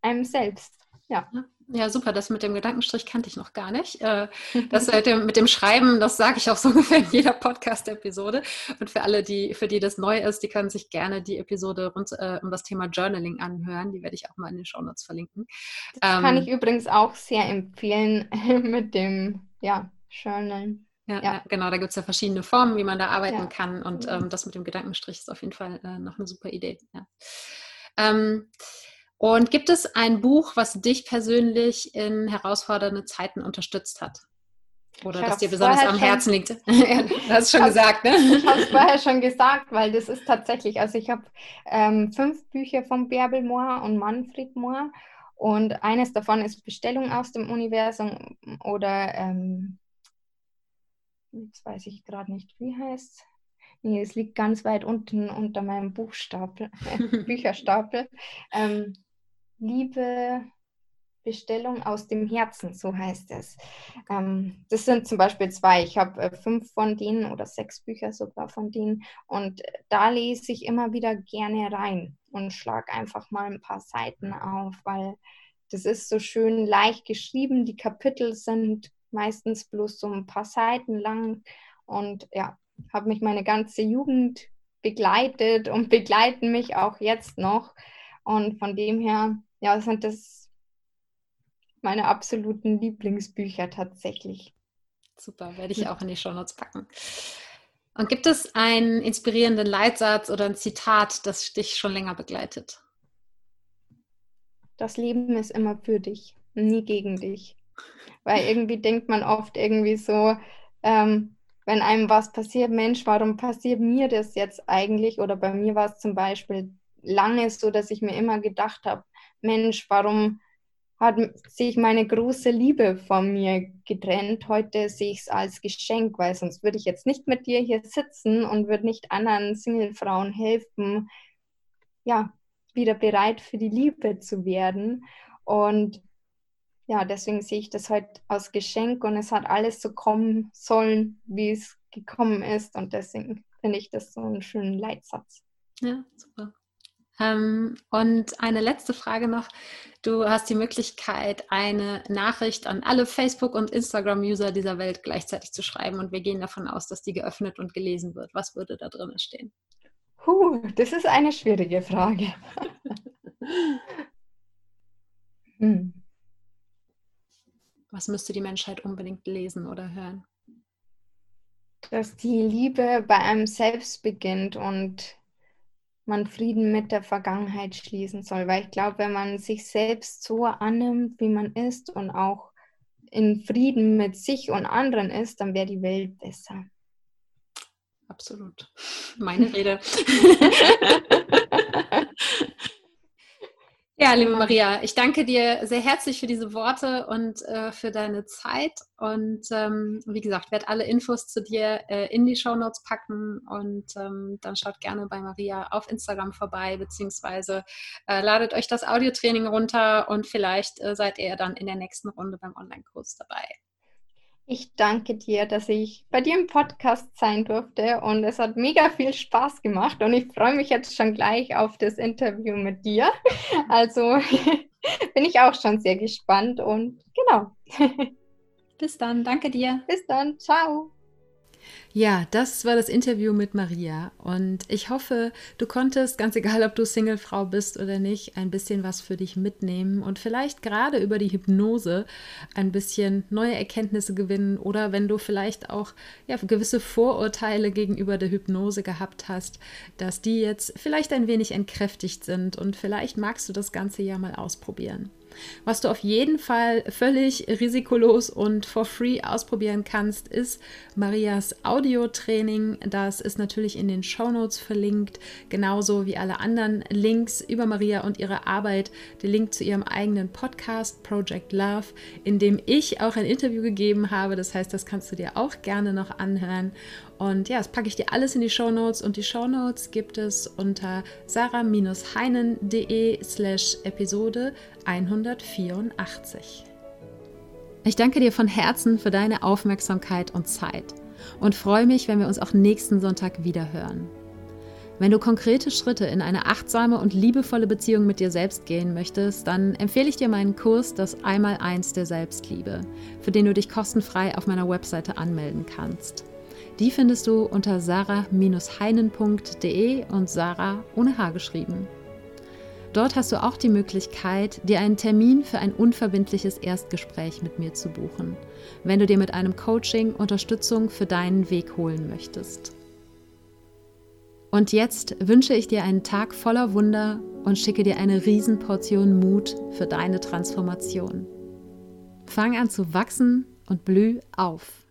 einem selbst. Ja. Ja, super. Das mit dem Gedankenstrich kannte ich noch gar nicht. Äh, das mit dem, Schreiben, das sage ich auch so ungefähr in jeder Podcast-Episode. Und für alle, die, für die das neu ist, die können sich gerne die Episode rund äh, um das Thema Journaling anhören. Die werde ich auch mal in den Show Notes verlinken. Das ähm, kann ich übrigens auch sehr empfehlen mit dem ja, Journalen. Ja, ja. genau, da gibt es ja verschiedene Formen, wie man da arbeiten ja. kann. Und ähm, das mit dem Gedankenstrich ist auf jeden Fall äh, noch eine super Idee. Ja. Ähm, und gibt es ein Buch, was dich persönlich in herausfordernde Zeiten unterstützt hat? Oder das dir besonders am Herzen liegt? du hast es schon gesagt, ne? Ich habe es vorher schon gesagt, weil das ist tatsächlich, also ich habe ähm, fünf Bücher von Bärbel Mohr und Manfred Mohr und eines davon ist Bestellung aus dem Universum oder ähm, jetzt weiß ich gerade nicht, wie heißt Nee, es liegt ganz weit unten unter meinem Buchstapel, Bücherstapel. Ähm, Liebe, Bestellung aus dem Herzen, so heißt es. Ähm, das sind zum Beispiel zwei. Ich habe äh, fünf von denen oder sechs Bücher sogar von denen. Und da lese ich immer wieder gerne rein und schlage einfach mal ein paar Seiten auf, weil das ist so schön leicht geschrieben. Die Kapitel sind meistens bloß so ein paar Seiten lang. Und ja, habe mich meine ganze Jugend begleitet und begleiten mich auch jetzt noch. Und von dem her ja, sind das meine absoluten Lieblingsbücher tatsächlich. Super, werde ich auch in die Shownotes packen. Und gibt es einen inspirierenden Leitsatz oder ein Zitat, das dich schon länger begleitet? Das Leben ist immer für dich, nie gegen dich. Weil irgendwie denkt man oft irgendwie so, ähm, wenn einem was passiert, Mensch, warum passiert mir das jetzt eigentlich? Oder bei mir war es zum Beispiel lange so, dass ich mir immer gedacht habe, Mensch, warum hat sich meine große Liebe von mir getrennt? Heute sehe ich es als Geschenk, weil sonst würde ich jetzt nicht mit dir hier sitzen und würde nicht anderen Singlefrauen helfen, ja, wieder bereit für die Liebe zu werden. Und ja, deswegen sehe ich das heute als Geschenk und es hat alles so kommen sollen, wie es gekommen ist. Und deswegen finde ich das so einen schönen Leitsatz. Ja, super. Ähm, und eine letzte Frage noch. Du hast die Möglichkeit, eine Nachricht an alle Facebook- und Instagram-User dieser Welt gleichzeitig zu schreiben und wir gehen davon aus, dass die geöffnet und gelesen wird. Was würde da drin stehen? Puh, das ist eine schwierige Frage. hm. Was müsste die Menschheit unbedingt lesen oder hören? Dass die Liebe bei einem selbst beginnt und man Frieden mit der Vergangenheit schließen soll. Weil ich glaube, wenn man sich selbst so annimmt, wie man ist und auch in Frieden mit sich und anderen ist, dann wäre die Welt besser. Absolut. Meine Rede. Ja, liebe Maria, ich danke dir sehr herzlich für diese Worte und äh, für deine Zeit. Und ähm, wie gesagt, werde alle Infos zu dir äh, in die Show Notes packen und ähm, dann schaut gerne bei Maria auf Instagram vorbei, beziehungsweise äh, ladet euch das Audiotraining runter und vielleicht äh, seid ihr dann in der nächsten Runde beim Online-Kurs dabei. Ich danke dir, dass ich bei dir im Podcast sein durfte und es hat mega viel Spaß gemacht und ich freue mich jetzt schon gleich auf das Interview mit dir. Also bin ich auch schon sehr gespannt und genau. Bis dann, danke dir. Bis dann, ciao. Ja, das war das Interview mit Maria und ich hoffe, du konntest, ganz egal ob du Singlefrau bist oder nicht, ein bisschen was für dich mitnehmen und vielleicht gerade über die Hypnose ein bisschen neue Erkenntnisse gewinnen oder wenn du vielleicht auch ja, gewisse Vorurteile gegenüber der Hypnose gehabt hast, dass die jetzt vielleicht ein wenig entkräftigt sind und vielleicht magst du das Ganze ja mal ausprobieren. Was du auf jeden Fall völlig risikolos und for free ausprobieren kannst, ist Marias Audiotraining. Das ist natürlich in den Show Notes verlinkt, genauso wie alle anderen Links über Maria und ihre Arbeit. Der Link zu ihrem eigenen Podcast Project Love, in dem ich auch ein Interview gegeben habe. Das heißt, das kannst du dir auch gerne noch anhören. Und ja, das packe ich dir alles in die Show Notes und die Show Notes gibt es unter sarah-heinen.de slash Episode 184. Ich danke dir von Herzen für deine Aufmerksamkeit und Zeit und freue mich, wenn wir uns auch nächsten Sonntag wieder hören. Wenn du konkrete Schritte in eine achtsame und liebevolle Beziehung mit dir selbst gehen möchtest, dann empfehle ich dir meinen Kurs Das Einmaleins der Selbstliebe, für den du dich kostenfrei auf meiner Webseite anmelden kannst. Die findest du unter sarah-heinen.de und Sarah ohne H geschrieben. Dort hast du auch die Möglichkeit, dir einen Termin für ein unverbindliches Erstgespräch mit mir zu buchen, wenn du dir mit einem Coaching Unterstützung für deinen Weg holen möchtest. Und jetzt wünsche ich dir einen Tag voller Wunder und schicke dir eine Riesenportion Mut für deine Transformation. Fang an zu wachsen und blüh auf.